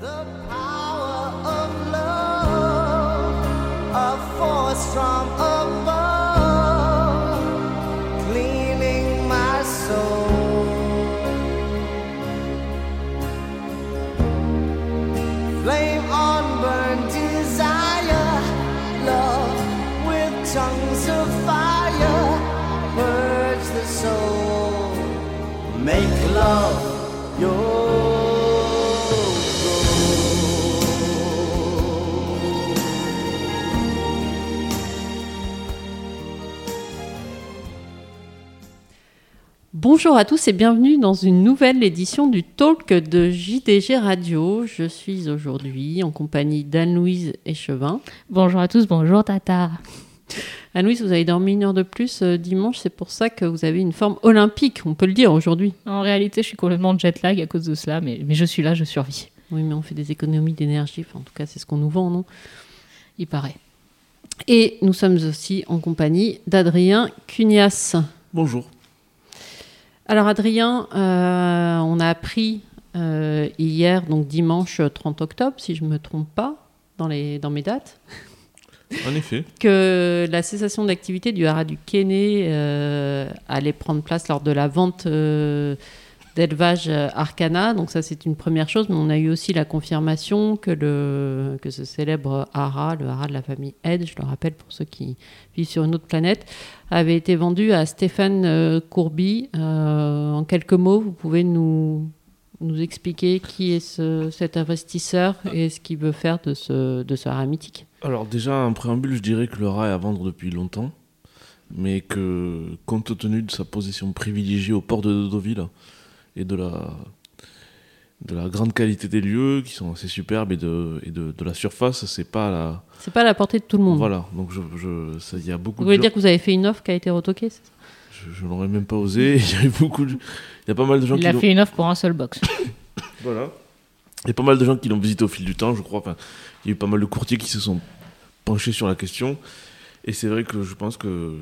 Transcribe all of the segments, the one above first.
The power Bonjour à tous et bienvenue dans une nouvelle édition du Talk de JDG Radio. Je suis aujourd'hui en compagnie d'Anne-Louise Échevin. Bonjour à tous, bonjour Tata. Anne-Louise, vous avez dormi une heure de plus euh, dimanche, c'est pour ça que vous avez une forme olympique, on peut le dire aujourd'hui. En réalité, je suis complètement jet lag à cause de cela, mais, mais je suis là, je survis. Oui, mais on fait des économies d'énergie, enfin, en tout cas c'est ce qu'on nous vend, non? Il paraît. Et nous sommes aussi en compagnie d'Adrien Cunias. Bonjour. Alors Adrien, euh, on a appris euh, hier, donc dimanche 30 octobre, si je ne me trompe pas, dans, les, dans mes dates, En effet. que la cessation d'activité du haras du Kéné euh, allait prendre place lors de la vente euh, d'élevage euh, Arcana. Donc ça, c'est une première chose. Mais on a eu aussi la confirmation que, le, que ce célèbre haras, le haras de la famille Ed, je le rappelle pour ceux qui vivent sur une autre planète, avait été vendu à Stéphane euh, Courby. Euh, en quelques mots, vous pouvez nous, nous expliquer qui est ce- cet investisseur et ce qu'il veut faire de ce, de ce haras mythique Alors déjà, en préambule, je dirais que le rat est à vendre depuis longtemps, mais que compte tenu de sa position privilégiée au port de Dodoville et de la, de la grande qualité des lieux, qui sont assez superbes, et de, et de, de la surface, c'est pas la... C'est pas à la portée de tout le monde. Voilà, donc je, je, il y a beaucoup Vous de voulez gens- dire que vous avez fait une offre qui a été retoquée Je, je n'aurais même pas osé, il y a eu beaucoup de... Il y a pas mal de gens Il qui a fait une offre pour un seul box. Voilà. Il y a pas mal de gens qui l'ont visité au fil du temps, je crois. Enfin, il y a eu pas mal de courtiers qui se sont penchés sur la question. Et c'est vrai que je pense que,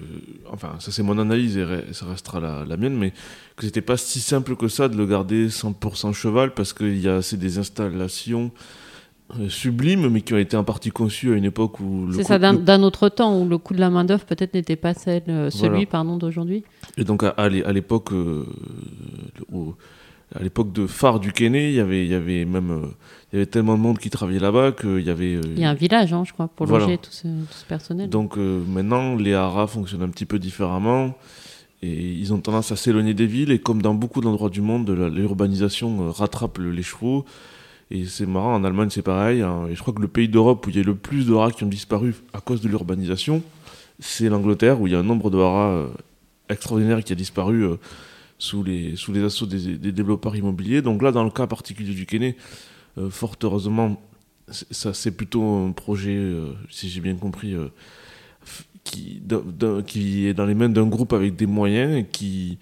enfin, ça c'est mon analyse et re- ça restera la, la mienne, mais que c'était pas si simple que ça de le garder 100% cheval parce qu'il y a c'est des installations euh, sublimes, mais qui ont été en partie conçues à une époque où C'est ça, d'un autre temps où le coût de la main-d'œuvre peut-être n'était pas celle, euh, celui Voilà. pardon, d'aujourd'hui. Et donc à, à l'é- à l'époque, euh, à l'époque de phare du Kéné, il y avait, il y avait même, euh, il y avait tellement de monde qui travaillait là-bas qu'il y avait. euh, Il y a un village, hein, je crois, pour Voilà. loger tout ce, tout ce personnel. Donc euh, maintenant, les haras fonctionnent un petit peu différemment et ils ont tendance à s'éloigner des villes. Et comme dans beaucoup d'endroits du monde, l'urbanisation rattrape le- les chevaux. Et c'est marrant, en Allemagne c'est pareil. hein. et je crois que le pays d'Europe où il y a le plus de haras qui ont disparu à cause de l'urbanisation, c'est l'Angleterre où il y a un nombre de haras extraordinaire qui a disparu sous, les, sous les assauts des, des développeurs immobiliers. Donc là, dans le cas particulier du Kéné, euh, fort heureusement, c'est- ça c'est plutôt un projet, euh, si j'ai bien compris, euh, qui, qui est dans les mains d'un groupe avec des moyens et qui...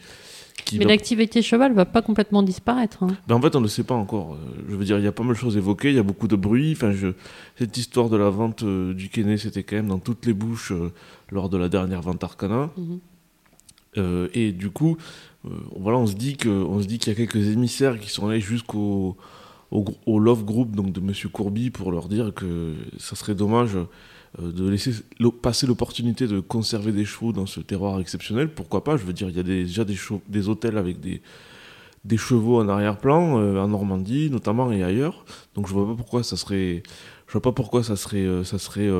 qui Mais va- l'activité cheval va pas complètement disparaître. hein. ben, en fait, on ne le sait pas encore. Euh, Je veux dire, il y a pas mal de choses évoquées, il y a beaucoup de bruit. Enfin, je... Cette histoire de la vente euh, du Kéné, c'était quand même dans toutes les bouches euh, lors de la dernière vente Arcana. Mhm. Euh, et du coup, euh, voilà, on se dit qu'il y a quelques émissaires qui sont allés jusqu'au au, Love Group donc de Monsieur Courby pour leur dire que ça serait dommage euh, de laisser passer l'opportunité de conserver des chevaux dans ce terroir exceptionnel. Pourquoi pas? Je veux dire, il y a déjà des, des hôtels avec des, des chevaux en arrière-plan, en Normandie notamment et ailleurs. Donc je vois pas pourquoi ça serait, je vois pas pourquoi ça serait, ça serait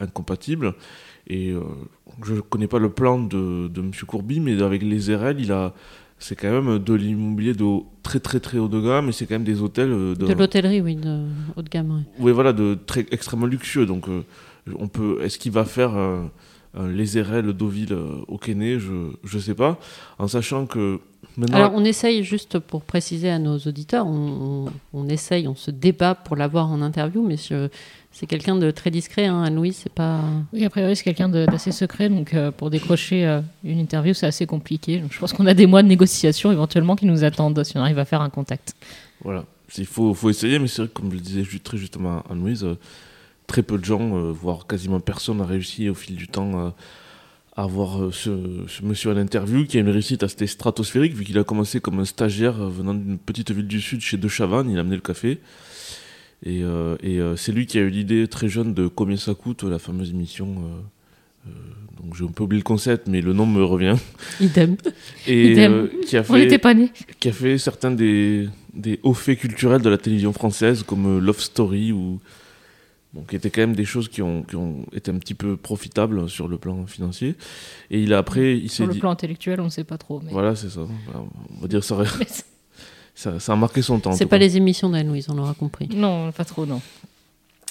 incompatible. Et euh, je connais pas le plan de, de Monsieur Courby, mais avec les RL, il a, c'est quand même de l'immobilier de très très très haut de gamme, et c'est quand même des hôtels euh, De l'hôtellerie, oui, de haut de gamme. oui, voilà, de très extrêmement luxueux. Donc, euh, on peut. Est-ce qu'il va faire un Lézérel Deauville euh, au Kéné Je je sais pas. En sachant que maintenant. Alors, on essaye, juste pour préciser à nos auditeurs, on, on- on essaye, on se débat pour l'avoir en interview, mais je- c'est quelqu'un de très discret, hein, Anne-Louis, c'est pas... Oui, a priori, c'est quelqu'un d'assez secret, donc euh, pour décrocher euh, une interview, c'est assez compliqué. Donc, je pense qu'on a des mois de négociation éventuellement qui nous attendent si on arrive à faire un contact. Voilà. Il faut, faut essayer, mais c'est vrai que, comme je le disais ju- très justement à Louise, euh, très peu de gens, euh, voire quasiment personne, a réussi au fil du temps euh, à avoir euh, ce, ce monsieur à l'interview qui a une réussite assez stratosphérique, vu qu'il a commencé comme un stagiaire euh, venant d'une petite ville du sud chez De Chavannes, il a amené le café. Et, euh, et, euh, c'est lui qui a eu l'idée très jeune de Combien ça coûte, la fameuse émission. euh, donc j'ai un peu oublié le concept, mais le nom me revient. Idem. Et Idem. qui, a On n'était pas nés. qui a fait certains des, des hauts faits culturels de la télévision française, comme Love Story, ou, bon, qui étaient quand même des choses qui ont, qui ont été un petit peu profitables sur le plan financier. Et il a après, il Sur le dit. plan intellectuel, on ne sait pas trop. Mais... Voilà, c'est ça. On va dire ça, Mais ça, ça a marqué son temps. C'est pas les émissions d'Anne Louise, on l'aura compris. non, pas trop, non.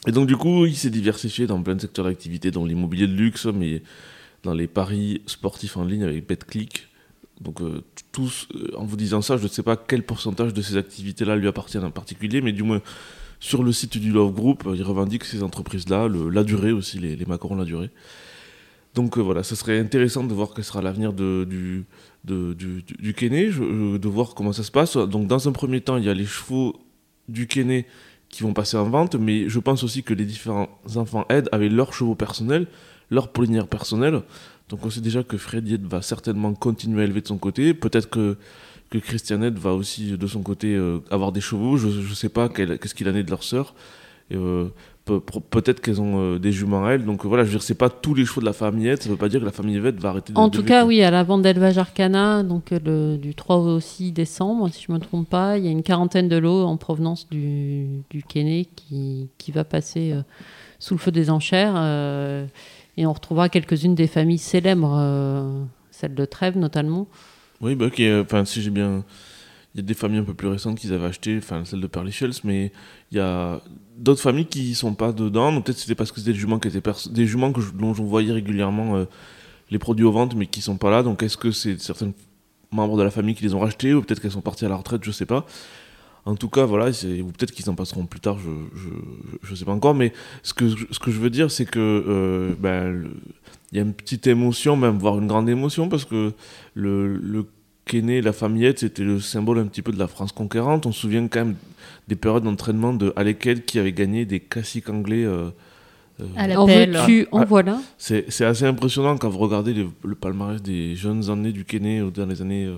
Et donc, du coup, il s'est diversifié dans plein de secteurs d'activité, dans l'immobilier de luxe, mais dans les paris sportifs en ligne avec BetClick. Donc, euh, tous, euh, en vous disant ça, je ne sais pas quel pourcentage de ces activités-là lui appartiennent en particulier, mais du moins, sur le site du Love Group, euh, il revendique ces entreprises-là, la durée aussi, les, les macarons la durée. Donc, euh, voilà, ce serait intéressant de voir quel sera l'avenir du, de- du, du, je- euh, de voir comment ça se passe. Donc, dans un premier temps, il y a les chevaux du Kenney qui vont passer en vente, mais je pense aussi que les différents enfants aident avec leurs chevaux personnels, leurs pollinières personnelles. Donc on sait déjà que Fred va certainement continuer à élever de son côté. Peut-être que, que Christianette va aussi de son côté euh, avoir des chevaux. Je ne sais pas qu'est-ce qu'il en est de leur sœur. Pe- pe- Peut-être qu'elles ont euh, des juments à elles. Donc euh, voilà, je veux dire, c'est pas tous les chevaux de la famillette. Ça veut pas dire que la famillette va arrêter de En tout cas, oui, à la vente d'élevage Arcana, donc euh, le- du 3 au 6 décembre, si je ne me trompe pas, il y a une quarantaine de lots en provenance du, du Kenney qui, qui va passer sous le feu des enchères. et on retrouvera quelques-unes des familles célèbres, celle de Trèves notamment. Oui, bah, Enfin, si j'ai bien. Il y a des familles un peu plus récentes qu'ils avaient acheté, enfin celle de Perlichels, mais il y a d'autres familles qui sont pas dedans. Peut-être c'était parce que c'était des juments qui des juments que je- dont je voyais régulièrement euh, les produits aux ventes, mais qui sont pas là. Donc est-ce que c'est certains membres de la famille qui les ont rachetés, ou peut-être qu'elles sont parties à la retraite, je sais pas. En tout cas, voilà, ou peut-être qu'ils en passeront plus tard, je, je, je- sais pas encore. Mais ce que, ce que je veux dire, c'est que euh, ben, il y a une petite émotion, même voire une grande émotion, parce que le, le Kenney, la famillette, c'était le symbole un petit peu de la France conquérante. On se souvient quand même des périodes d'entraînement de Aleked qui avait gagné des classiques anglais. euh, euh, À En l'appel. veux-tu, en Ah. voilà. c'est assez impressionnant quand vous regardez le, le palmarès des jeunes années du Kenney euh, dans les années euh,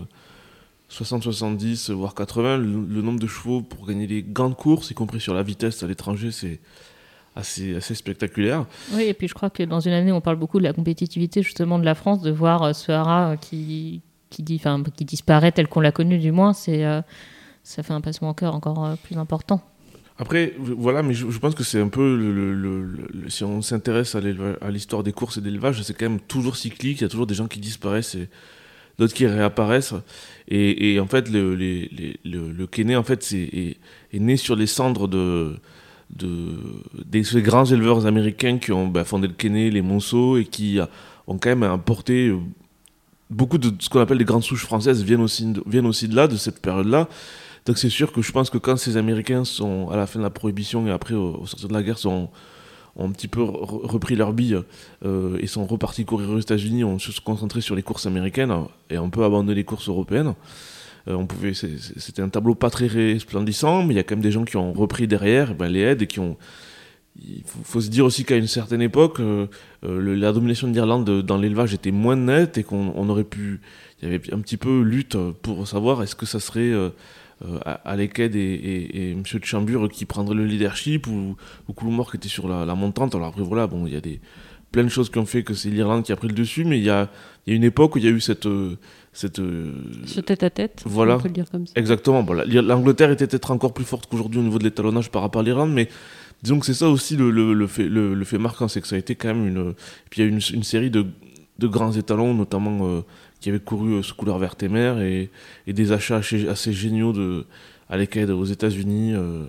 60, 70, voire 80. Le, le nombre de chevaux pour gagner les grandes courses, y compris sur la vitesse à l'étranger, c'est assez, assez spectaculaire. Oui, et puis je crois que dans une année, on parle beaucoup de la compétitivité justement de la France, de voir euh, ce haras euh, qui, qui, dit, qui disparaît tel qu'on l'a connu du moins, c'est, euh, ça fait un passement au cœur encore euh, plus important. Après, voilà, mais je, pense que c'est un peu si on s'intéresse à l'histoire des courses et de l'élevage, c'est quand même toujours cyclique. Il y a toujours des gens qui disparaissent et d'autres qui réapparaissent. Et, en fait, le, les- les- le, en fait, est, né sur les cendres de, de des ces grands éleveurs américains qui ont bah, fondé le Kenney, les Monceau, et qui ont quand même apporté euh, beaucoup de ce qu'on appelle les grandes souches françaises viennent aussi de, viennent aussi de là, de cette période-là. Donc c'est sûr que je pense que quand ces Américains sont à la fin de la prohibition et après au, au sortir de la guerre sont ont un petit peu re- repris leur bille euh, et sont repartis courir aux États-Unis, ont se concentré sur les courses américaines et on peut abandonner les courses européennes. Euh, on pouvait, c'était un tableau pas très resplendissant, mais il y a quand même des gens qui ont repris derrière, ben, les aides et qui ont. Il faut, faut se dire aussi qu'à une certaine époque, euh, euh, le- la domination de l'Irlande de- dans l'élevage était moins nette et qu'on on aurait pu. Il y avait un petit peu lutte pour savoir est-ce que ça serait euh, euh, Aleked et, et, et M. de Chambure qui prendraient le leadership ou, ou qui était sur la, la montante. Alors après, voilà, bon, il y a des, plein de choses qui ont fait que c'est l'Irlande qui a pris le dessus, mais il y a, il y a une époque où il y a eu cette. euh, cette euh, Ce tête-à-tête, Voilà. on peut le dire comme ça. Exactement. Bon, la- L'Angleterre était peut-être encore plus forte qu'aujourd'hui au niveau de l'étalonnage par rapport à l'Irlande, mais disons que c'est ça aussi le, le, fait, le, fait marquant, c'est que ça a été quand même une. Puis il y a une, série de, de grands étalons, notamment euh, qui avaient couru euh, sous couleur verte et mer, et, des achats assez, géniaux de, à l'ECAD aux États-Unis. euh,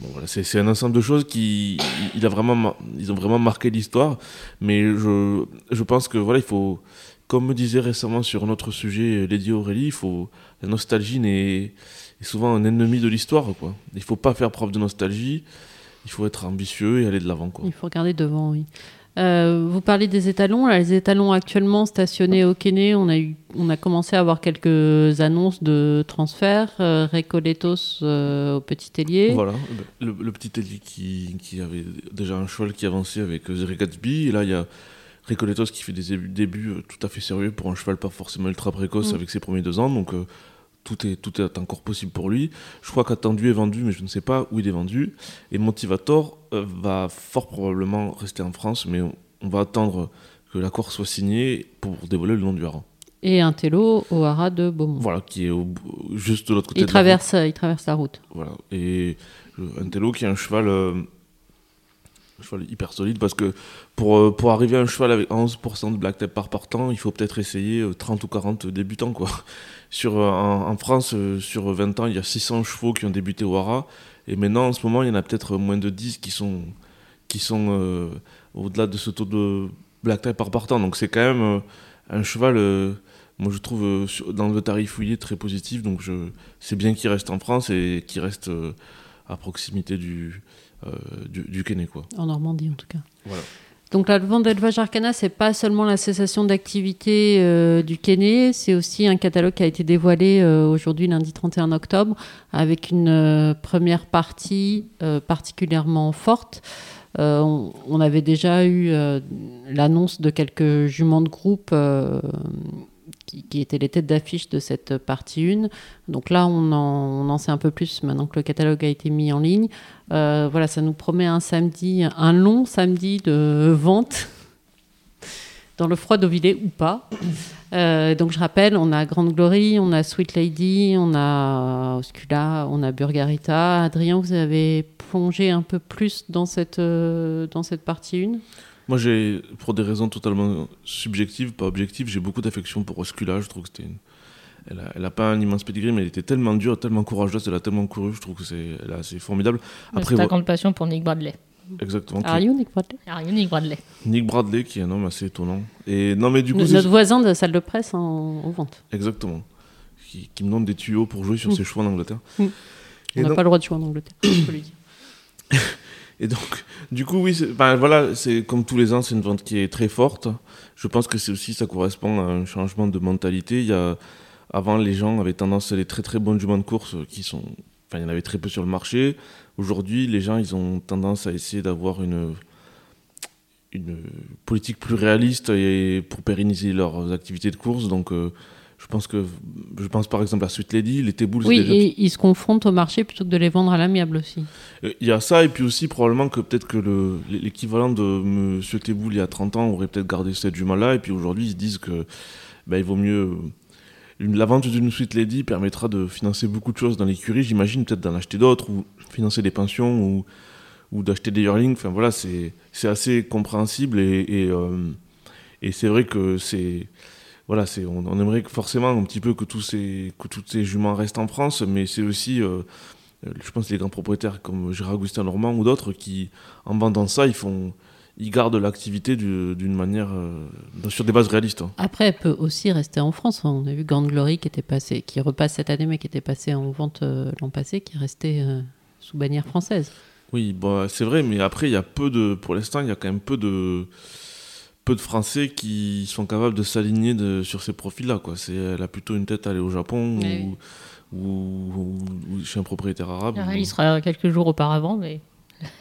Bon, voilà, c'est un ensemble de choses qui ils ont vraiment marqué l'histoire mais je, je pense que voilà il faut comme me disait récemment sur un autre sujet Lady Aurélie il faut la nostalgie est souvent un ennemi de l'histoire quoi il faut pas faire preuve de nostalgie il faut être ambitieux et aller de l'avant quoi Il faut regarder devant, oui. Euh, vous parlez des étalons. Là, les étalons actuellement stationnés au Kenney, on a, eu, on a commencé à avoir quelques annonces de transfert. Euh, Recoletos euh, au Petit Tellier. Voilà, le, le petit Ellie qui, qui avait déjà un cheval qui avançait avec euh, Zeri Gatsby, et là il y a Recoletos qui fait des débuts, débuts, tout à fait sérieux pour un cheval pas forcément ultra précoce Mm. avec ses premiers deux ans, donc tout est, tout est encore possible pour lui. Je crois qu'Attendu est vendu, mais je ne sais pas où il est vendu. Et Motivator euh, va fort probablement rester en France, mais on, on va attendre que l'accord soit signé pour dévoiler le nom du haras. Et un télo au haras de Beaumont. Voilà, qui est au- juste de l'autre côté il, de la traverse, il traverse la route. route. Voilà. Et euh, un télo qui est un cheval, euh, un cheval hyper solide parce que pour, euh, pour arriver à un cheval avec 11% de black tape par partant, il faut peut-être essayer euh, 30 ou 40 débutants. Quoi. Sur, euh, en, France, euh, sur 20 ans, il y a 600 chevaux qui ont débuté au haras. Et maintenant, en ce moment, il y en a peut-être moins de 10 qui sont, qui sont euh, au-delà de ce taux de black type par partant. Donc c'est quand même euh, un cheval, euh, moi je trouve, euh, dans le tarif fouillé très positif. Donc c'est bien qu'il reste en France et qu'il reste euh, à proximité du, euh, du, du Kenney, quoi. En Normandie, en tout cas. Voilà. Donc la vente d'élevage Arcana, c'est pas seulement la cessation d'activité euh, du Kenney, c'est aussi un catalogue qui a été dévoilé euh, aujourd'hui, lundi 31 octobre, avec une euh, première partie euh, particulièrement forte. Euh, on, on avait déjà eu euh, l'annonce de quelques juments de groupe euh, qui, étaient les têtes d'affiche de cette partie 1. Donc là, on en, sait un peu plus maintenant que le catalogue a été mis en ligne. Euh, voilà, ça nous promet un samedi, un long samedi de vente dans le froid d'Auvillé ou pas. Euh, donc je rappelle, on a Grande Glory, on a Sweet Lady, on a Oscula, on a Burgarita. Adrien, vous avez plongé un peu plus dans cette, euh, dans cette partie 1 Moi, j'ai, pour des raisons totalement subjectives, pas objectives, j'ai beaucoup d'affection pour Oscula. Je trouve que c'était une. Elle a, elle a pas un immense pedigree, mais elle était tellement dure, tellement courageuse, elle a tellement couru. Je trouve que c'est, elle a- c'est formidable. Après, c'est ta grande passion pour Nick Bradley. exactement. qui- Are you, Nick Bradley? Ah, rien, Nick Bradley? Nick Bradley, qui est un homme assez étonnant. Et non, mais du coup, Notre voisin de salle de presse en, aux ventes. exactement. Qui, qui me donne des tuyaux pour jouer sur Mm. ses chevaux en Angleterre. Mm. Et On n'a pas le droit de jouer en Angleterre, je peux lui dire. Et donc, du coup, oui, ben, voilà, c'est comme tous les ans, c'est une vente qui est très forte. Je pense que c'est aussi, ça correspond à un changement de mentalité. Il y a, avant, les gens avaient tendance à les très très bonnes juments de course qui sont, enfin, il y en avait très peu sur le marché. Aujourd'hui, les gens, ils ont tendance à essayer d'avoir une une politique plus réaliste et pour pérenniser leurs activités de course. Donc, euh, je pense que, je pense par exemple à Sweet Lady, les Tebouls, Oui, déjà- et ils se confrontent au marché plutôt que de les vendre à l'amiable aussi. Euh, Il y a ça, et puis aussi probablement que peut-être que le- l'équivalent de Monsieur Teboul il y a 30 ans aurait peut-être gardé cette jument-là, et puis aujourd'hui ils se disent que bah, il vaut mieux. La vente d'une Sweet Lady permettra de financer beaucoup de choses dans l'écurie, j'imagine, peut-être d'en acheter d'autres, ou financer des pensions, ou, ou d'acheter des yearlings. Enfin voilà, c'est c'est assez compréhensible, et, et, euh, et c'est vrai que c'est. Voilà, c'est, on, on aimerait forcément un petit peu que tous ces, que toutes ces juments restent en France, mais c'est aussi. euh, euh, je pense les grands propriétaires comme Gérard Augustin Normand ou d'autres qui, en vendant ça, ils font, ils gardent l'activité du- d'une manière euh, sur des bases réalistes. hein. Après, elle peut aussi rester en France. On a vu Grande Glory qui était passé, qui repasse cette année, mais qui était passé en vente euh, l'an passé, qui est resté euh, sous bannière française. Oui, bon, c'est vrai, mais après il y a peu de, pour l'instant, il y a quand même peu de, peu de Français qui sont capables de s'aligner sur ces profils-là. Quoi, c'est, elle a plutôt une tête à aller au Japon Oui, ou, ou- ou- ou chez un propriétaire arabe. Ou- y sera quelques jours auparavant, mais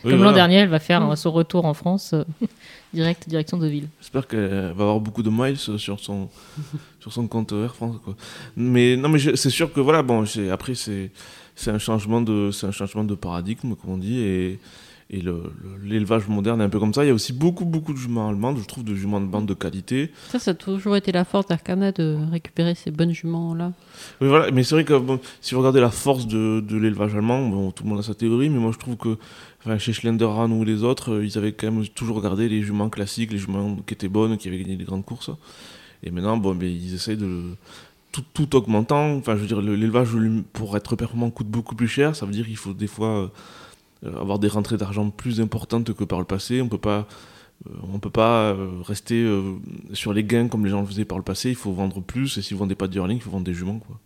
Oui, comme l'an voilà. dernier, elle va faire euh, son retour en France, euh, direct direction de ville. J'espère qu'elle va avoir beaucoup de miles sur son, sur son compte Air France. Quoi. Mais non, mais c'est sûr que voilà, bon, après, c'est, c'est, un changement de, c'est un changement de paradigme, comme on dit, et, et le, le- l'élevage moderne est un peu comme ça. Il y a aussi beaucoup, beaucoup de juments allemandes, je trouve, de juments de bande de qualité. Ça, ça a toujours été la force d'Arcana de récupérer ces bonnes juments-là. Oui, voilà, mais c'est vrai que bon, si vous regardez la force de, de l'élevage allemand, bon, tout le monde a sa théorie, mais moi je trouve que enfin, chez Schlenderhan ou les autres, euh, ils avaient quand même toujours regardé les juments classiques, les juments qui étaient bonnes, qui avaient gagné des grandes courses. Et maintenant, bon, mais ils essayent de. Tout, tout augmentant, enfin, je veux dire, le- l'élevage pour être performant coûte beaucoup plus cher. Ça veut dire qu'il faut des fois euh, avoir des rentrées d'argent plus importantes que par le passé. On peut pas. euh, on peut pas euh, rester euh, sur les gains comme les gens le faisaient par le passé. Il faut vendre plus. Et si vous vendez pas de yearling, il faut vendre des juments. Quoi.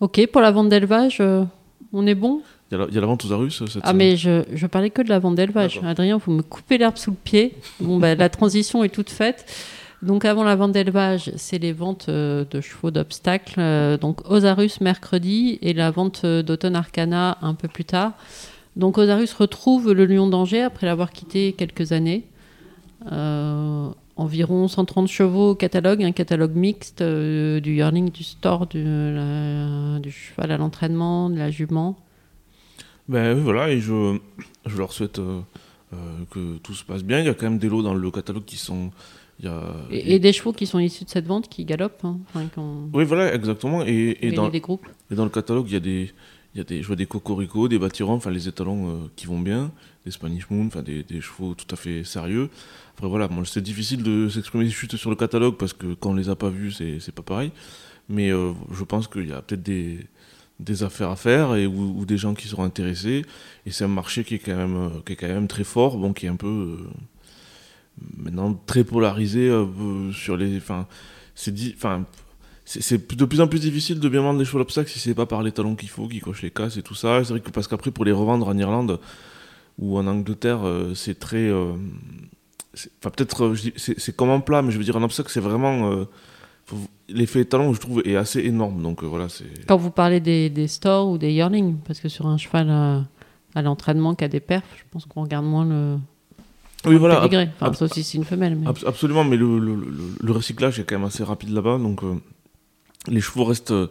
Ok, pour la vente d'élevage, euh, on est bon? Il y, a la- il y a la vente aux Arus cette Ah, semaine mais je, je parlais que de la vente d'élevage. Adrien, vous me coupez l'herbe sous le pied. Bon, bah, la transition est toute faite. Donc, avant la vente d'élevage, c'est les ventes euh, de chevaux d'obstacles. Euh, donc, Osarus mercredi et la vente euh, d'Automne Arcana un peu plus tard. Donc, Osarus retrouve le Lion d'Angers après l'avoir quitté quelques années. Environ 130 chevaux au catalogue, un catalogue mixte du yearling, du store, du, cheval à l'entraînement, de la jument. Ben voilà, et je, leur souhaite que tout se passe bien. Il y a quand même des lots dans le catalogue qui sont. Il y a, Et, et des chevaux qui sont issus de cette vente qui galopent. hein, Oui, voilà, exactement. Et, dans, des groupes. et dans le catalogue, il y a des. Il y a des, je vois des cocoricots, des bâtirons, enfin les étalons euh, qui vont bien, des Spanish Moon, enfin des, des chevaux tout à fait sérieux. Après voilà, moi c'est difficile de s'exprimer juste sur le catalogue parce que quand on les a pas vus, c'est pas pareil. Mais euh, je pense qu'il y a peut-être des, des affaires à faire et, ou, ou des gens qui seront intéressés. Et c'est un marché qui est quand même, euh, qui est quand même très fort, bon, qui est un peu euh, maintenant très polarisé euh, sur les. Enfin, c'est dit. Enfin, c'est- de plus en plus difficile de bien vendre les chevaux d'obstacle si c'est pas par les talons qu'il faut, qui cochent les cases et tout ça. C'est vrai que parce qu'après, pour les revendre en Irlande ou en Angleterre, euh, c'est très. euh, Enfin, peut-être, c'est comme en plat, mais je veux dire, en obstacle, c'est vraiment. L'effet talon, je trouve, est assez énorme. Donc voilà. Quand vous parlez des, des stores ou des yearlings, parce que sur un cheval à, à l'entraînement qui a des perfs, je pense qu'on regarde moins le Oui, voilà. pédigré. Enfin, ab- sauf si c'est une femelle. Mais... Absolument, mais le, le- le- le recyclage est quand même assez rapide là-bas, donc euh, les chevaux restent euh,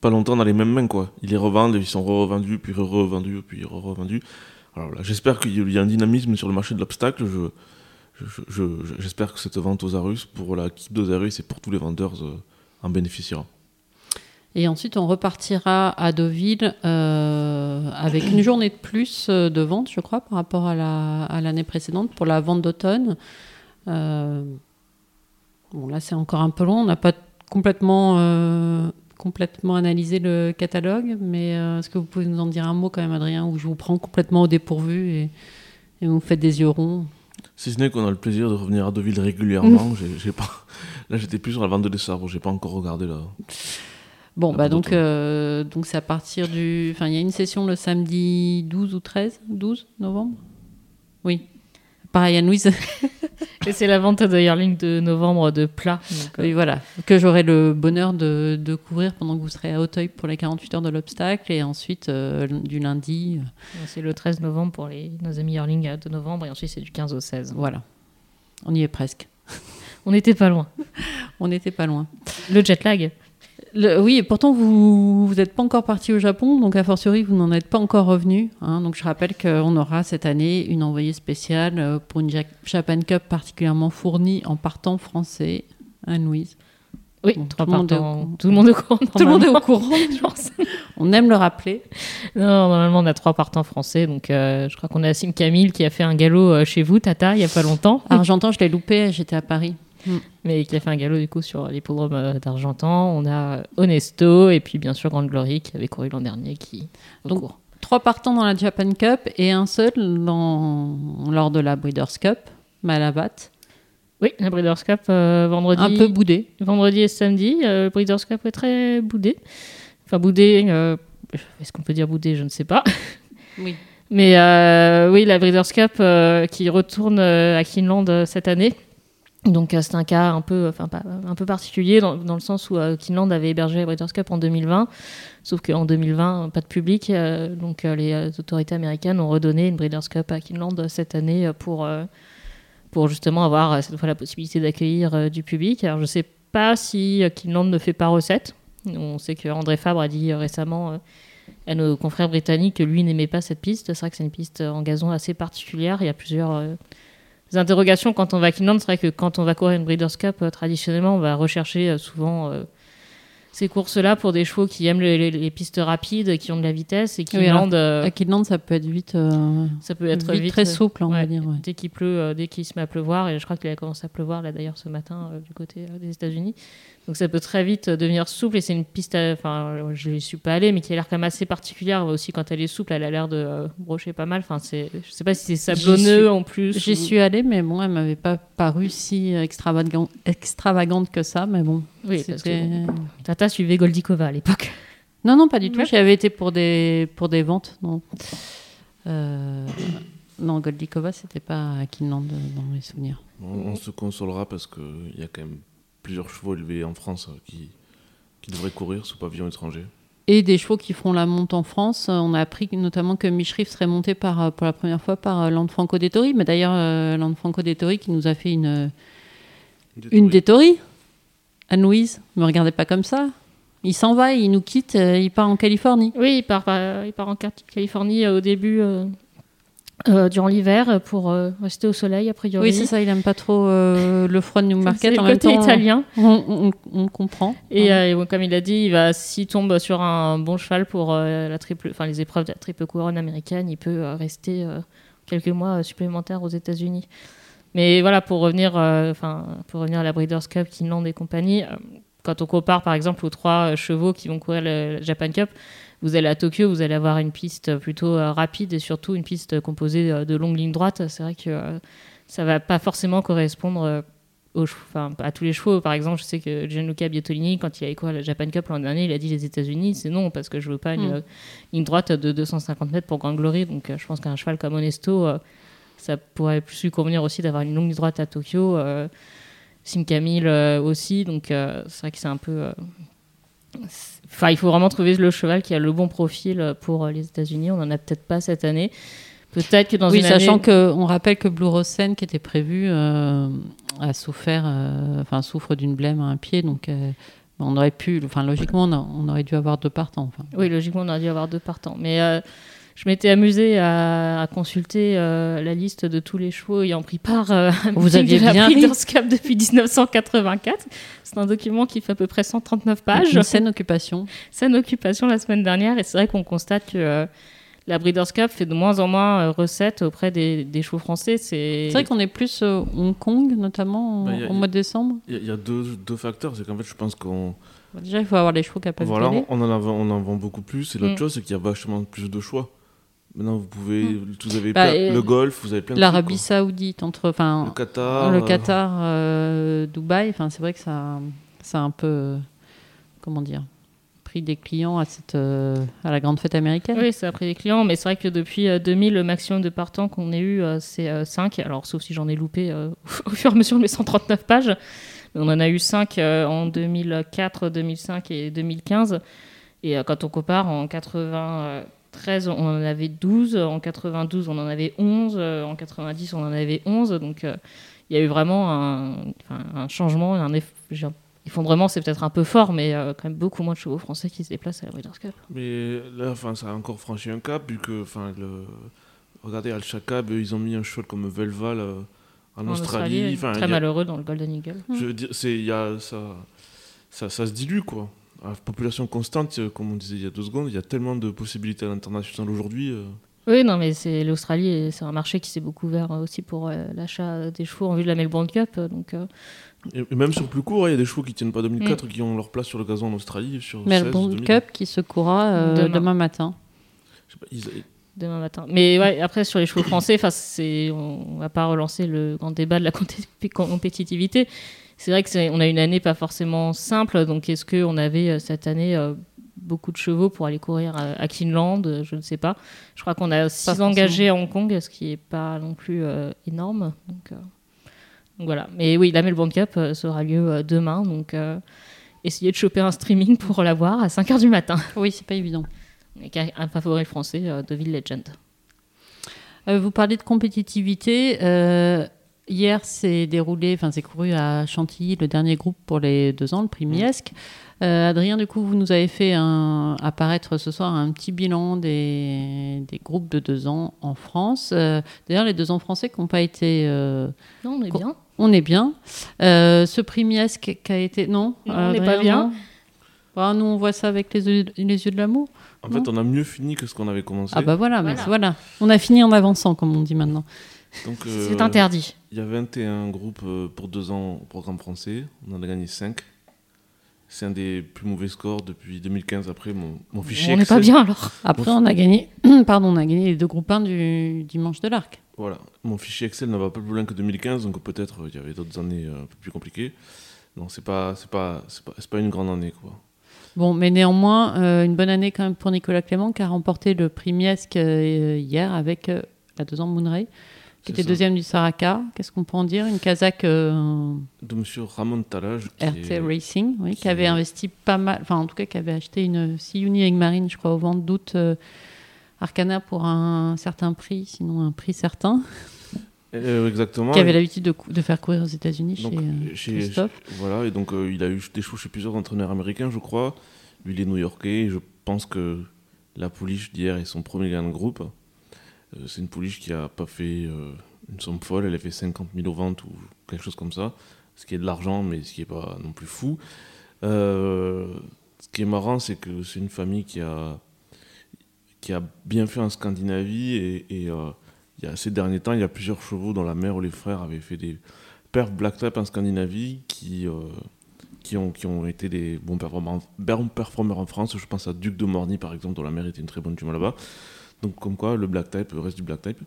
pas longtemps dans les mêmes mains, quoi. Ils les revendent, ils sont revendus, puis revendus, puis revendus. Alors là, j'espère qu'il y a un dynamisme sur le marché de l'obstacle. Je, je- je- je- j'espère que cette vente aux Arus, pour la l'équipe aux Arus et pour tous les vendeurs, euh, en bénéficiera. Et ensuite, on repartira à Deauville euh, avec une journée de plus euh, de vente, je crois, par rapport à, la, à l'année précédente pour la vente d'automne. Euh, bon, là, c'est encore un peu long. On n'a pas complètement, euh, complètement analysé le catalogue, mais est-ce que vous pouvez nous en dire un mot quand même, Adrien, où je vous prends complètement au dépourvu et, et vous faites des yeux ronds? Si ce n'est qu'on a le plaisir de revenir à Deauville régulièrement, j'ai, j'ai pas... là j'étais plus sur la vente de sabres, j'ai pas encore regardé là. Bon, bah donc, euh, donc c'est à partir du. Enfin, il y a une session le samedi 12 ou 13 12 novembre? Oui. Pareil, Anne-Louise. Et c'est la vente de Yearling de novembre de plat. donc, euh, oui, voilà. Que j'aurai le bonheur de, de couvrir pendant que vous serez à Hauteuil pour les 48 heures de l'obstacle. Et ensuite, euh, du lundi. c'est le 13 novembre pour les, nos amis Yearling de novembre et ensuite c'est du 15 au 16. voilà. On y est presque. On n'était pas loin. On n'était pas loin. Le jet lag. Le- oui, et pourtant, vous n'êtes pas encore parti au Japon, donc a fortiori, vous n'en êtes pas encore revenu. hein. donc je rappelle qu'on aura cette année une envoyée spéciale euh, pour une Ja- Japan Cup particulièrement fournie en partant français, Anne-Louise. Oui, Bon, trois tout le monde est. Tout le monde est au courant. Tout le monde est au courant. On aime le rappeler. Non, normalement, on a trois partants français. Donc, euh, je crois qu'on a Assim Camille qui a fait un galop euh, chez vous, Tata, il y a pas longtemps. Argentan, je l'ai loupé, j'étais à Paris. Mais qui a fait un galop, du coup, sur l'hippodrome euh, d'Argentan. On a Honesto et puis, bien sûr, Grande Glory qui avait couru l'an dernier qui Donc, court. Trois partants dans la Japan Cup et un seul dans... lors de la Breeders' Cup, Malabat. Oui, la Breeders' Cup euh, vendredi. Un peu boudé. vendredi et samedi. euh, Breeders' Cup est très boudé. Enfin, boudé, euh, est-ce qu'on peut dire boudé? Je ne sais pas. Oui. Mais oui, la Breeders' Cup qui retourne à Kinland cette année. Donc euh, c'est un cas un peu, enfin, un peu particulier dans, le sens où euh, Kinland avait hébergé la Breeders' Cup en 2020. Sauf qu'en 2020, pas de public. euh, donc euh, les autorités américaines ont redonné une Breeders' Cup à Kinland cette année pour, pour justement avoir cette fois la possibilité d'accueillir du public. Alors je sais pas si Kinland ne fait pas recette. On sait que André Fabre a dit récemment à nos confrères britanniques que lui n'aimait pas cette piste. C'est vrai que c'est une piste en gazon assez particulière. Il y a plusieurs interrogations quand on va à Kinland. C'est vrai que quand on va courir une Breeders' Cup, euh, traditionnellement, on va rechercher euh, souvent euh, ces courses-là pour des chevaux qui aiment les, les- les pistes rapides, qui ont de la vitesse et qui Oui, landent. euh, À Kidland, ça peut être vite, euh, ça peut être vite vite, très souple, on va dire. ouais. Dès qu'il pleut, euh, dès qu'il se met à pleuvoir, et je crois qu'il a commencé à pleuvoir là d'ailleurs ce matin euh, du côté des États-Unis. Donc ça peut très vite devenir souple et c'est une piste, enfin je ne suis pas allée, mais qui a l'air quand même assez particulière aussi quand elle est souple, elle a l'air de brocher pas mal. Enfin c'est, je sais pas si c'est sablonneux suis- en plus. J'y ou- suis allée, mais bon, elle m'avait pas paru si extravagante, extravagante que ça, mais bon. Oui, parce que Tata suivait Goldikova à l'époque. Non, non, pas du tout. Ouais. J'y avais été pour des, pour des ventes. Non, euh, non Goldikova, c'était pas à Kinland euh, dans mes souvenirs. On, on se consolera parce qu'il y a quand même plusieurs chevaux élevés en France euh, qui, qui devraient courir sous pavillon étranger. Et des chevaux qui feront la monte en France. Euh, On a appris notamment que Michriff serait monté par, pour la première fois par Lanfranco Dettori. Mais d'ailleurs, Lanfranco Dettori qui nous a fait une, Une des Tories Anne-Louise, ne me regardez pas comme ça. Il s'en va, il nous quitte, euh, il part en Californie. Oui, il part, par- il part en Cal- Californie euh, au début, euh, euh, durant l'hiver, pour euh, rester au soleil, a priori. Oui, c'est ça, il aime pas trop euh, le froid de Newmarket. le En même côté temps, italien. on, on- on comprend. Et, Hein. euh, comme il a dit, il va s'il tombe sur un bon cheval pour euh, la triple, enfin les épreuves de la triple couronne américaine, il peut euh, rester euh, quelques mois euh, supplémentaires aux États-Unis. Mais voilà, pour revenir, euh, enfin pour revenir à la Breeders' Cup, Kinland et compagnie, euh, quand on compare par exemple aux trois euh, chevaux qui vont courir le Japan Cup, vous allez à Tokyo, vous allez avoir une piste plutôt rapide et surtout une piste composée de longues lignes droites. C'est vrai que ça va pas forcément correspondre aux enfin, à tous les chevaux. Par exemple, je sais que Gianluca Biotolini, quand il a courir le Japan Cup l'an dernier, il a dit les États-Unis, c'est non, parce que je veux pas une Mm. euh, ligne droite de 250 mètres pour Grand Glory. Donc, je pense qu'un cheval comme Honesto, euh, ça pourrait plus lui convenir aussi d'avoir une longue droite à Tokyo. Euh, Sim Camille euh, aussi. Donc, euh, c'est vrai que c'est un peu. Enfin, il faut vraiment trouver le cheval qui a le bon profil pour les États-Unis. On en a peut-être pas cette année. Peut-être que dans oui, une sachant année... que on rappelle que Blue Rosen, qui était prévu, euh, a souffert, euh, enfin souffre d'une blême à un pied, donc euh, on aurait pu, enfin logiquement, on, a- on aurait dû avoir deux partants. Enfin. Oui, logiquement, on aurait dû avoir deux partants. Mais je m'étais amusée à, à consulter euh, la liste de tous les chevaux ayant pris part euh, à Vous aviez de la bien ri. Breeders' Cup depuis 1984. C'est un document qui fait à peu près 139 pages. Une saine occupation. Scène occupation la semaine dernière. Et c'est vrai qu'on constate que euh, la Breeders' Cup fait de moins en moins euh, recettes auprès des, des chevaux français. C'est vrai qu'on est plus euh, Hong Kong, notamment en- Bah, a- au mois de décembre. Il y a- il y, a deux, deux facteurs. C'est qu'en fait, je pense qu'on Bah, Déjà, il faut avoir les chevaux capables voilà, d'y aller. on, en a- on en vend beaucoup plus. Et l'autre Mm. chose, c'est qu'il y a vachement plus de choix. Maintenant, vous pouvez. Vous avez Bah, plein- le golf, vous avez plein de L'Arabie Saoudite, entre, enfin. Le Qatar. le euh, Qatar, euh, Dubaï, enfin, c'est vrai que ça, ça a un peu, comment dire, pris des clients à cette, euh, à la grande fête américaine. Oui, ça a pris des clients, mais c'est vrai que depuis euh, 2000, le maximum de partants qu'on ait eu, euh, c'est 5. Alors, sauf si j'en ai loupé euh, au fur et à mesure de mes 139 pages. Mais on en a eu 5 en 2004, 2005 et 2015. Et euh, quand on compare, en 93, on en avait 12. En 92, on en avait 11. euh, En 90, on en avait 11. Donc, euh, il y a eu vraiment un, changement, un effondrement, c'est peut-être un peu fort, mais euh, quand même beaucoup moins de chevaux français qui se déplacent à la Breeders' Cup. Mais là, enfin, ça a encore franchi un cap, vu que, enfin, le... regardez, Al Shakab, ils ont mis un cheval comme Velval euh, en, En Australie. Australie, très a- malheureux dans le Golden Eagle. Je veux dire, y a, ça, ça, ça se dilue, quoi. À la population constante, euh, comme on disait il y a deux secondes, il y a tellement de possibilités à l'international aujourd'hui. euh. Oui, non, mais c'est l'Australie, c'est un marché qui s'est beaucoup ouvert euh, aussi pour l'achat des chevaux en vue de la Melbourne Cup. Donc, Et, même sur plus court, hein, il y a des chevaux qui tiennent pas Mm. 2004 qui ont leur place sur le gazon en Australie. Sur Mais 16, le Bond 2000. Cup qui se courra euh, Demain. demain. matin. Je sais pas, ils- demain matin. Mais ouais, après, sur les chevaux français, on ne va pas relancer le grand débat de la compé- compétitivité. C'est vrai qu'on a une année pas forcément simple. Donc, est-ce qu'on avait euh, cette année euh, beaucoup de chevaux pour aller courir à, Kinland Euh, Je ne sais pas. Je crois qu'on a six engagés à Hong Kong, ce qui n'est pas non plus euh, énorme. Donc, euh, donc voilà. Mais oui, la Melbourne Cup sera lieu demain. Donc, euh, essayez de choper un streaming pour la voir à 5h du matin. Oui, c'est pas évident. Avec un- favori français euh, de Ville Legend. Vous parlez de compétitivité. Hier, c'est déroulé, enfin, c'est couru à Chantilly le dernier groupe pour les deux ans, le prix Miesque. Euh, Adrien, du coup, vous nous avez fait un- apparaître ce soir un petit bilan des, des groupes de deux ans en France. Euh, D'ailleurs, les deux ans français qui n'ont pas été. euh, Non, on est bien. on est bien. Euh, ce prix Miesque qui a été. Non, Non, on n'est pas bien. non Bah, nous, on voit ça avec les yeux, les yeux de l'amour. En fait, on a mieux fini que ce qu'on avait commencé. Ah, bah voilà, mais Voilà. voilà. On a fini en avançant, comme on dit maintenant. Donc, C'est euh, interdit. Il y a 21 groupes euh, pour deux ans au programme français. On en a gagné 5. C'est un des plus mauvais scores depuis 2015. Après, mon, mon fichier On n'est pas bien alors. Après, on a gagné, pardon, on a gagné les deux groupes 1 du dimanche de l'Arc. Voilà, mon fichier Excel ne va pas plus loin que 2015, donc peut-être euh, il y avait d'autres années un peu plus compliquées. Non, c'est pas, c'est pas, c'est pas, pas une grande année, quoi. Bon, mais néanmoins, euh, une bonne année quand même pour Nicolas Clément qui a remporté le prix Miesque euh, hier avec euh, la deux ans Moonray, qui était ça. deuxième du Saraka. Qu'est-ce qu'on peut en dire? Une Kazakh euh, De Monsieur Ramon Talage, RT est- Racing, oui, qui, qui avait est- investi pas mal, enfin en tout cas qui avait acheté une Siuni Marine, je crois, au vent d'août euh, Arcana pour un certain prix, sinon un prix certain. Euh, exactement. Qui avait l'habitude de, faire courir aux États-Unis chez, euh, chez- Christophe. Voilà, et donc il a eu des choix chez plusieurs entraîneurs américains, je crois. Lui, il est new-yorkais. Je pense que la pouliche d'hier est son premier gain de groupe. Euh, c'est une pouliche qui a pas fait euh, une somme folle. Elle a fait 50 000 aux ventes ou quelque chose comme ça. Ce qui est de l'argent, mais ce qui est pas non plus fou. Euh, ce qui est marrant, c'est que c'est une famille qui a, qui a bien fait en Scandinavie. Et, il y a, ces derniers temps, il y a plusieurs chevaux dont la mère ou les frères avaient fait des perfs black type en Scandinavie qui, qui, ont, qui ont été des bons performeurs en France. Je pense à Duc de Morny, par exemple, dont la mère était une très bonne jument là-bas. Donc, comme quoi, le black type reste du black type.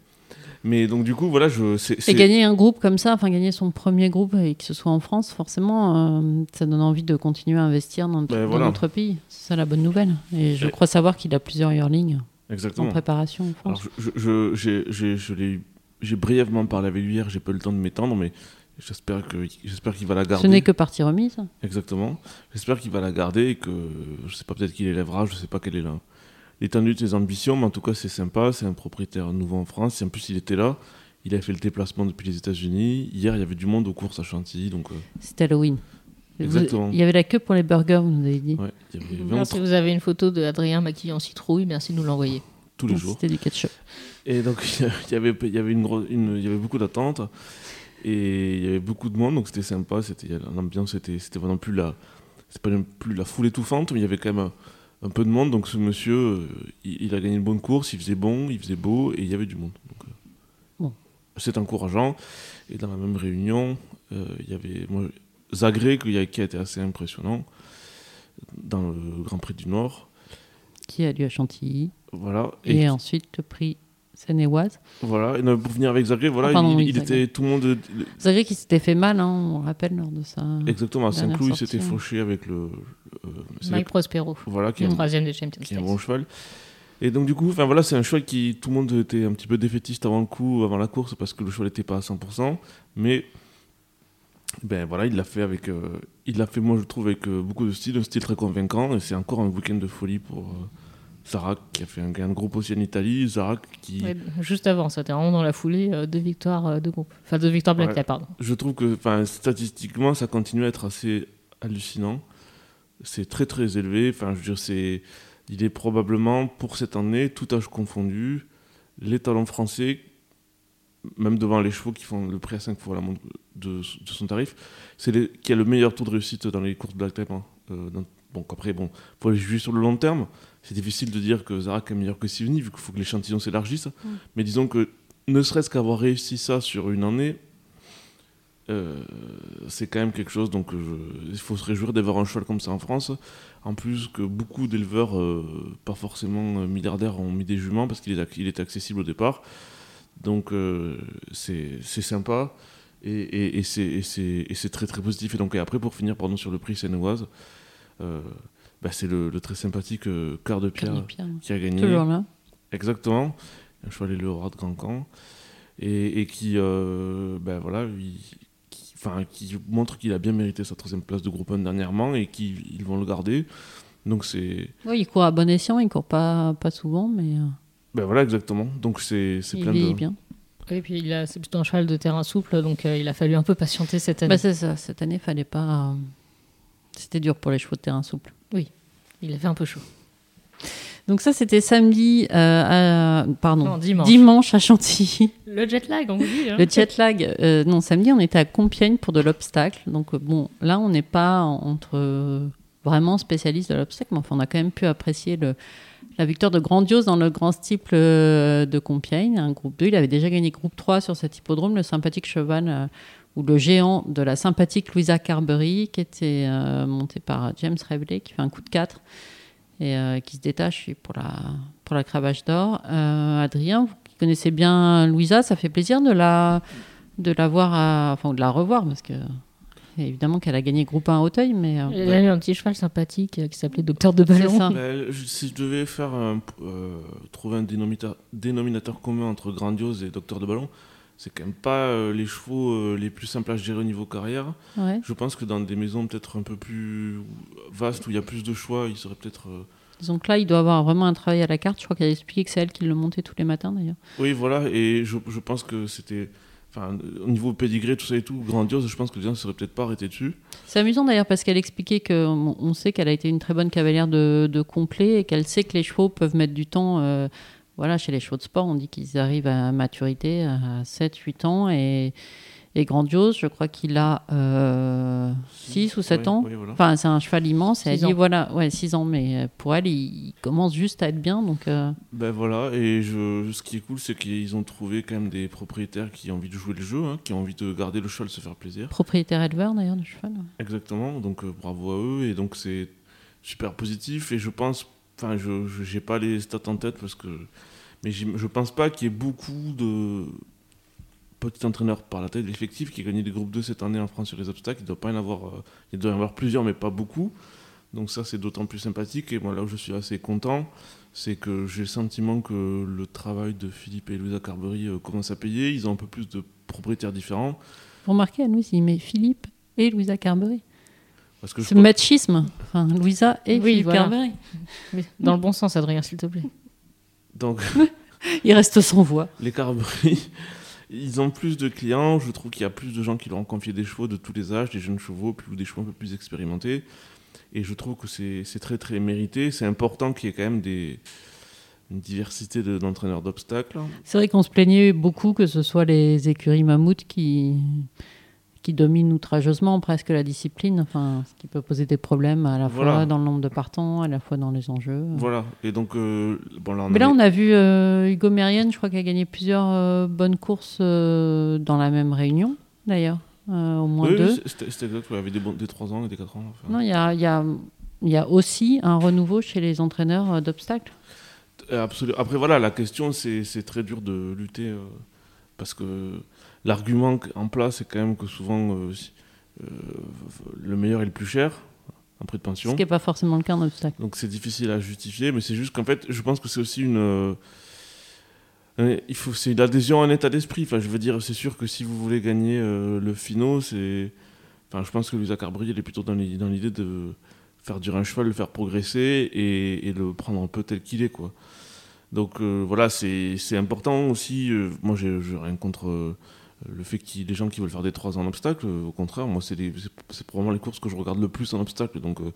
Mais donc, du coup, voilà, je. Et c'est- gagner un groupe comme ça, enfin gagner son premier groupe et que ce soit en France, forcément, euh, ça donne envie de continuer à investir dans, Ben dans voilà. notre pays. C'est ça la bonne nouvelle. Et je Et- crois savoir qu'il a plusieurs yearlings en Exactement. préparation en Alors, France. je, je, je- j'ai- je brièvement parlé avec lui hier, j'ai pas eu le temps de m'étendre, mais j'espère que j'espère qu'il va la Ce garder. n'est que partie remise. Exactement. J'espère qu'il va la garder et que je sais pas peut-être qu'il élèvera, je sais pas quelle est la l'étendue de ses ambitions, mais en tout cas c'est sympa, c'est un propriétaire nouveau en France. Et en plus il était là, il a fait le déplacement depuis les États-Unis. Hier il y avait du monde aux courses à Chantilly, donc euh, C'était Halloween. Vous- Exactement. Il y avait la queue pour les burgers, vous nous avez dit. ouais, il y avait Alors, 20 si vous avez une photo d'Adrien maquillé en citrouille, merci de nous l'envoyer. tous les Donc, jours. C'était du ketchup. Et donc, il y avait, il y avait, une, gro- une- il y avait beaucoup d'attentes. Et il y avait beaucoup de monde, donc c'était sympa. C'était, l'ambiance, c'était, c'était pas non plus la, c'est pas non plus la foule étouffante, mais il y avait quand même un, peu de monde. Donc ce monsieur, euh, il, il a gagné une bonne course, il faisait bon, il faisait beau, et il y avait du monde. Donc, euh, Bon. C'est encourageant. Et dans la même réunion, euh, il y avait moi, Zagré qui a, qui a été assez impressionnant dans le Grand Prix du Nord. Qui a lieu à Chantilly. Voilà. Et, ensuite le prix Seine-et-Oise. Voilà, et non, pour venir avec Zagreb, voilà, Ah, pardon, il, oui, il Zagreb. était tout le monde. Zagreb qui s'était fait mal, hein, on le rappelle, lors de ça. Exactement, à Saint-Cloud, il s'était fauché avec le. le- c'est Mike Prospero, voilà, qui est, troisième des Champions qui est un bon cheval. Et donc, du coup, enfin voilà, c'est un cheval qui. Tout le monde était un petit peu défaitiste avant le coup, avant la course, parce que le cheval n'était pas à 100%. Mais. Ben voilà, il l'a fait avec. euh, il l'a fait, moi, je trouve, avec euh, beaucoup de style, un style très convaincant. Et c'est encore un week-end de folie pour. euh, Zarak, qui a fait un gain de groupe aussi en Italie. Zarak, qui. Ouais, juste avant, ça, t'es vraiment dans la foulée, euh, deux victoires euh, de groupe. Enfin, deux victoires Black Ouais. Pardon. je trouve que statistiquement, ça continue à être assez hallucinant. C'est très très élevé. Enfin, je veux dire, c'est, il est probablement pour cette année, tout âge confondu, les talents français, même devant les chevaux qui font le prix à 5 fois la montre de, de son tarif, c'est les, qui a le meilleur taux de réussite dans les courses Black Type. hein. Euh, dans- bon, après, bon, faut les juger sur le long terme. C'est difficile de dire que Zarak est meilleur que Sivni, vu qu'il faut que l'échantillon s'élargisse. Mais disons que ne serait-ce qu'avoir réussi ça sur une année, euh, c'est quand même quelque chose. Donc, euh, je- il faut se réjouir d'avoir un cheval comme ça en France. En plus que beaucoup d'éleveurs, euh, pas forcément milliardaires, ont mis des juments parce qu'il est, accessible au départ. Donc, euh, c'est sympa. Et, et- et c'est- très très positif. Et donc, et après, pour finir pardon, sur le prix Seine-Oise, euh, bah, c'est le, le très sympathique euh, Cœur de Pierre qui a gagné. Toujours là. Exactement. Un cheval élevé au rat de Cancan. Et, et qui, euh, ben voilà, il- qui, enfin, qui montre qu'il a bien mérité sa troisième place de groupe 1 dernièrement et qu'ils vont le garder. Donc c'est. Oui, il court à bon escient, il court pas, pas souvent, mais Ben voilà, exactement. Donc c'est plein de. bien. Et puis, il a- c'est plutôt un cheval de terrain souple, donc euh, il a fallu un peu patienter cette année. Bah, c'est ça, cette année, fallait pas. euh, C'était dur pour les chevaux de terrain souple. Il a fait un peu chaud. Donc, ça, c'était samedi, euh, à- pardon, Non, dimanche. dimanche à Chantilly. Le jet lag, on vous dit. hein. Le jet lag, euh, non, samedi, on était à Compiègne pour de l'obstacle. Donc, euh, bon, là, on n'est pas en- entre vraiment spécialistes de l'obstacle, mais enfin, on a quand même pu apprécier le, la victoire de Grandiose dans le grand steeple de Compiègne, un groupe 2. Il avait déjà gagné groupe 3 sur cet hippodrome, le sympathique cheval ou le géant de la sympathique Louisa Carberry, qui était euh, monté par James Revley, qui fait un coup de 4 et euh, qui se détache pour la, pour la cravache d'or. Euh, Adrien, vous qui connaissez bien Louisa, ça fait plaisir de la, de la voir, à- enfin de la revoir, parce que évidemment qu'elle a gagné groupe 1 à Auteuil, mais euh, Il a eu un petit cheval sympathique euh, qui s'appelait Docteur de Ballon. ça. Je- si je devais faire un- euh, trouver un dénominateur, dénominateur commun entre Grandiose et Docteur de Ballon, c'est quand même pas euh, les chevaux euh, les plus simples à gérer au niveau carrière. Ouais. Je pense que dans des maisons peut-être un peu plus vastes où il y a plus de choix, il serait peut-être. euh, que là, il doit avoir vraiment un travail à la carte. Je crois qu'elle a expliqué que c'est elle qui le montait tous les matins d'ailleurs. Oui, voilà, et je, je pense que c'était. Enfin, au niveau pédigré, tout ça et tout, grandiose, je pense que les gens ne seraient peut-être pas arrêtés dessus. C'est amusant d'ailleurs parce qu'elle expliquait qu'on on sait qu'elle a été une très bonne cavalière de, de complet et qu'elle sait que les chevaux peuvent mettre du temps. euh, voilà, chez les chevaux de sport, on dit qu'ils arrivent à maturité à 7-8 ans et, et grandiose, je crois qu'il a 6 ou 7 Ouais, ans. voilà. Enfin, c'est un cheval immense. Et elle Six dit ans. voilà, ouais, 6 ans, mais euh, pour elle, il, il commence juste à être bien. Donc, euh, Ben voilà, et je, ce qui est cool, c'est qu'ils ont trouvé quand même des propriétaires qui ont envie de jouer le jeu, hein, qui ont envie de garder le cheval, se faire plaisir. propriétaire éleveur d'ailleurs du cheval. ouais. Exactement, donc euh, bravo à eux, et donc c'est super positif, et je pense, enfin, je j'ai pas les stats en tête parce que. Mais je pense pas qu'il y ait beaucoup de petits entraîneurs par la tête de l'effectif qui a gagné des groupes 2 cette année en France sur les obstacles. Il doit pas y en avoir, euh, il doit en avoir plusieurs, mais pas beaucoup. Donc ça, c'est d'autant plus sympathique. Et moi, là où je suis assez content, c'est que j'ai le sentiment que le travail de Philippe et Louisa Carberry euh, commence à payer. Ils ont un peu plus de propriétaires différents. Vous remarquez, il met Philippe et Louisa Carberry. Parce que je C'est machisme. Enfin, Louisa et Oui, Philippe voilà. Carberry. Mais dans le bon sens, Adrien, s'il te plaît. Donc, Il reste sans voix. les Carberry, ils ont plus de clients. Je trouve qu'il y a plus de gens qui leur ont confié des chevaux de tous les âges, des jeunes chevaux, puis ou des chevaux un peu plus expérimentés. Et je trouve que c'est très très mérité. C'est important qu'il y ait quand même des, une diversité de- d'entraîneurs d'obstacles. C'est vrai qu'on se plaignait beaucoup que ce soit les écuries mammouths qui, qui dominent outrageusement presque la discipline, enfin, ce qui peut poser des problèmes à la Voilà. fois dans le nombre de partants, à la fois dans les enjeux. Voilà. Et donc, euh, bon, là, on Mais là, avait- on a vu euh, Hugo Mérienne, je crois qu'il a gagné plusieurs euh, bonnes courses dans la même réunion, d'ailleurs, au moins Oui, deux. c'était exact. Il y avait des, des 3 ans et des 4 ans. enfin. Non, il y a, y, a, il y a aussi un renouveau chez les entraîneurs d'obstacles. Euh, absolu- Après, voilà, la question, c'est très dur de lutter parce que l'argument en place, c'est quand même que souvent euh, euh, le meilleur est le plus cher en prix de Ce pension. qui n'est pas forcément le cas en obstacle. Donc c'est difficile à justifier, mais c'est juste qu'en fait, je pense que c'est aussi une. euh, il faut, c'est une adhésion à un état d'esprit. Enfin, je veux dire, c'est sûr que si vous voulez gagner euh, le finaux, c'est. Enfin, je pense que Luisa Carberry, elle est plutôt dans l'i- dans l'idée de faire durer un cheval, le faire progresser et, et le prendre un peu tel qu'il est, quoi. Donc euh, voilà, c'est c'est important aussi. moi, j'ai rien contre le fait qu'il y ait des gens qui veulent faire des 3 en obstacle. euh, au contraire, moi, c'est probablement les courses que je regarde le plus en obstacle. Donc, euh,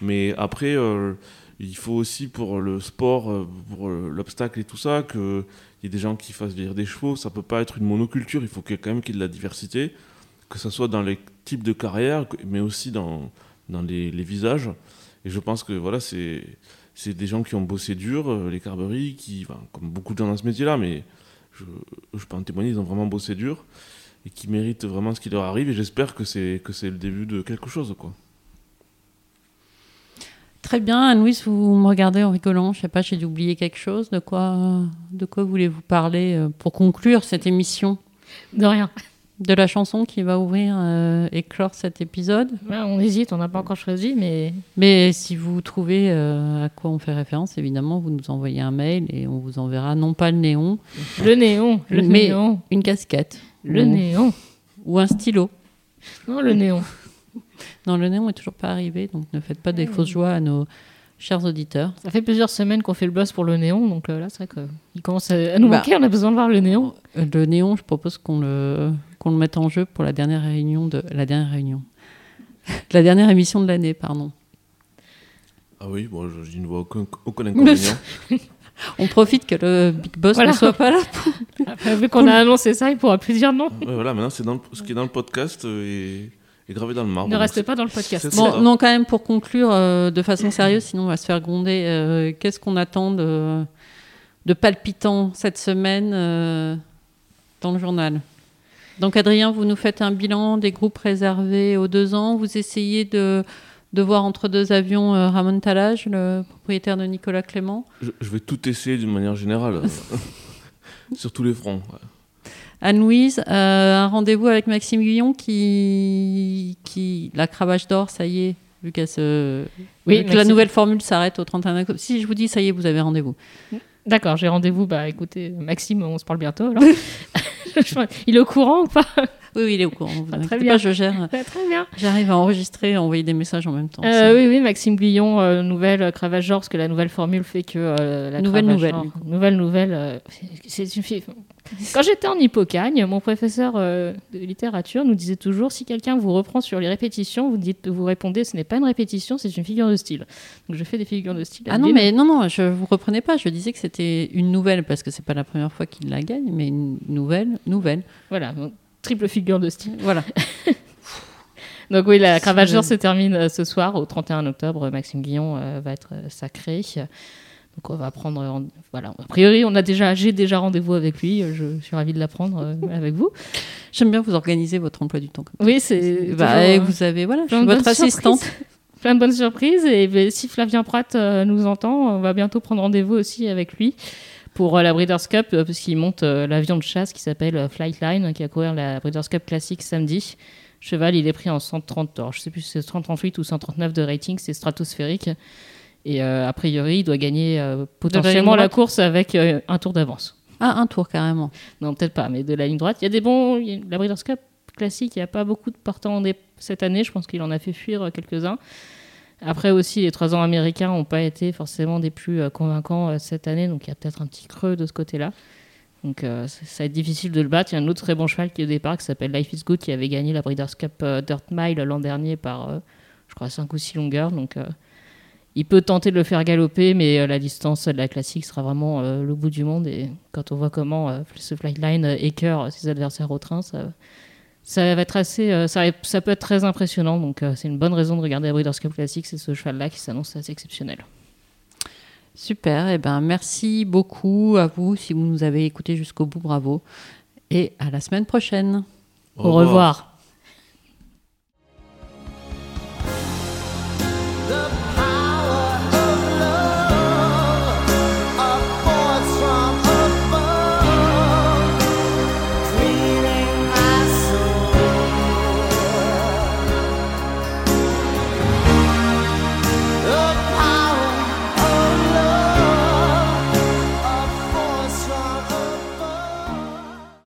mais après, euh, il faut aussi pour le sport, pour l'obstacle et tout ça, qu'il y ait des gens qui fassent vieillir des chevaux. Ça peut pas être une monoculture. Il faut quand même qu'il y ait de la diversité, que ce soit dans les types de carrières, mais aussi dans, dans les, visages. Et je pense que voilà, c'est c'est des gens qui ont bossé dur, les enfin, comme beaucoup de gens dans ce métier-là, mais je, je peux en témoigner, ils ont vraiment bossé dur et qui méritent vraiment ce qui leur arrive. Et j'espère que c'est que c'est le début de quelque chose, quoi. Très bien, Anne-Louise, vous me regardez en rigolant. Je sais pas, j'ai dû oublier quelque chose. De quoi, de quoi voulez-vous parler euh, pour conclure cette émission? De rien. De la chanson qui va ouvrir euh, et clore cet épisode. Ouais, on hésite, on n'a pas encore choisi, mais Mais si vous trouvez euh, à quoi on fait référence, évidemment, vous nous envoyez un mail et on vous enverra non pas le néon, le néon, le Mais- néon, une casquette le néon. ou un stylo. Non, le néon. Non, le néon est toujours pas arrivé, donc ne faites pas des fausses joies à nos chers auditeurs. Ça fait plusieurs semaines qu'on fait le buzz pour le néon, donc euh, là, c'est vrai qu'il commence à à nous Bah. manquer, on a besoin de voir le néon. Euh, Le néon, je propose qu'on le, qu'on le mette en jeu pour la dernière réunion de la dernière réunion, la dernière émission de l'année, pardon. Ah oui, bon, je, je ne vois aucun, aucun inconvénient. On profite que le Big Boss Voilà. ne soit pas là. Après, vu qu'on a annoncé ça, il pourra plus dire non. Ouais, voilà, maintenant, c'est dans le- ce qui est dans le podcast euh, est, est gravé dans le marbre. ne reste pas dans le podcast. Bon, non, quand même, pour conclure euh, de façon sérieuse, sinon on va se faire gronder. euh, Qu'est-ce qu'on attend de, de palpitant cette semaine euh, dans le journal? Donc, Adrien, vous nous faites un bilan des groupes réservés aux deux ans. Vous essayez de, de voir entre deux avions euh, Ramon Talage, le propriétaire de Nicolas Clément. Je, je vais tout essayer d'une manière générale, euh, sur tous les fronts. ouais. Anne-Louise, euh, un rendez-vous avec Maxime Guillon qui, qui. La cravache d'or, ça y est, vu, qu'elle se... Oui, vu que la nouvelle formule s'arrête au 31 octobre. Si je vous dis, ça y est, vous avez rendez-vous. D'accord, j'ai rendez-vous. Bah écoutez, Maxime, on se parle bientôt. alors. Il est au courant ou pas? Oui, oui, il est au courant. Ah, très bien. pas, je gère. Très bien. J'arrive à enregistrer et envoyer des messages en même temps. Euh, oui, oui, Maxime Guillon, euh, nouvelle cravache genre, parce que la nouvelle formule fait que euh, la Nouvelle nouvelle, genre- nouvelle nouvelle, c'est- c'est une fille. Quand j'étais en hippocagne, mon professeur euh, de littérature nous disait toujours si quelqu'un vous reprend sur les répétitions, vous dites, vous répondez ce n'est pas une répétition, c'est une figure de style. Donc je fais des figures de style. Ah non, mais non, non, je vous reprenais pas. Je disais que c'était une nouvelle parce que c'est pas la première fois qu'il la gagne, mais une nouvelle, nouvelle. Voilà, donc, triple figure de style. Voilà. Donc oui, la Cravache se termine euh, ce soir, au 31 octobre. Maxime Guillon euh, va être sacré. Donc on va prendre... en- Voilà, a priori, on a déjà, j'ai déjà rendez-vous avec lui. Je suis ravie de l'apprendre euh, avec vous. J'aime bien vous organiser votre emploi du temps. Comme Oui, c'est... Bah, toujours, et euh, vous avez voilà, je suis votre assistante. Plein de bonnes surprises. Et ben, si Flavien Pratt euh, nous entend, on va bientôt prendre rendez-vous aussi avec lui pour la Breeders' Cup, parce qu'il monte l'avion de chasse qui s'appelle Flightline, qui va courir la Breeders' Cup classique samedi. Cheval, il est pris en 130, alors je sais plus si c'est 138 ou 139 de rating, c'est stratosphérique. Et euh, a priori, il doit gagner euh, potentiellement la droite course avec euh, un tour d'avance. Ah, un tour carrément. Non, peut-être pas, mais de la ligne droite. Il y a des bons. il y a- La Breeders' Cup classique, il n'y a pas beaucoup de partants cette année. Je pense qu'il en a fait fuir quelques-uns. Après aussi, les trois ans américains n'ont pas été forcément des plus convaincants cette année, donc il y a peut-être un petit creux de ce côté-là. Donc euh, ça va être difficile de le battre. Il y a un autre très bon cheval qui est au départ qui s'appelle Life is Good, qui avait gagné la Breeders' Cup Dirt Mile l'an dernier par, euh, je crois, 5 ou 6 longueurs. Donc euh, il peut tenter de le faire galoper, mais euh, la distance de la classique sera vraiment euh, le bout du monde. Et quand on voit comment euh, ce flightline euh, écœure ses adversaires au train, ça, ça va être assez, euh, ça, ça peut être très impressionnant. Donc euh, c'est une bonne raison de regarder la Breeders' Cup classique, c'est ce cheval-là qui s'annonce assez exceptionnel. Super. Et ben, merci beaucoup à vous si vous nous avez écoutés jusqu'au bout. Bravo. Et à la semaine prochaine. Au revoir.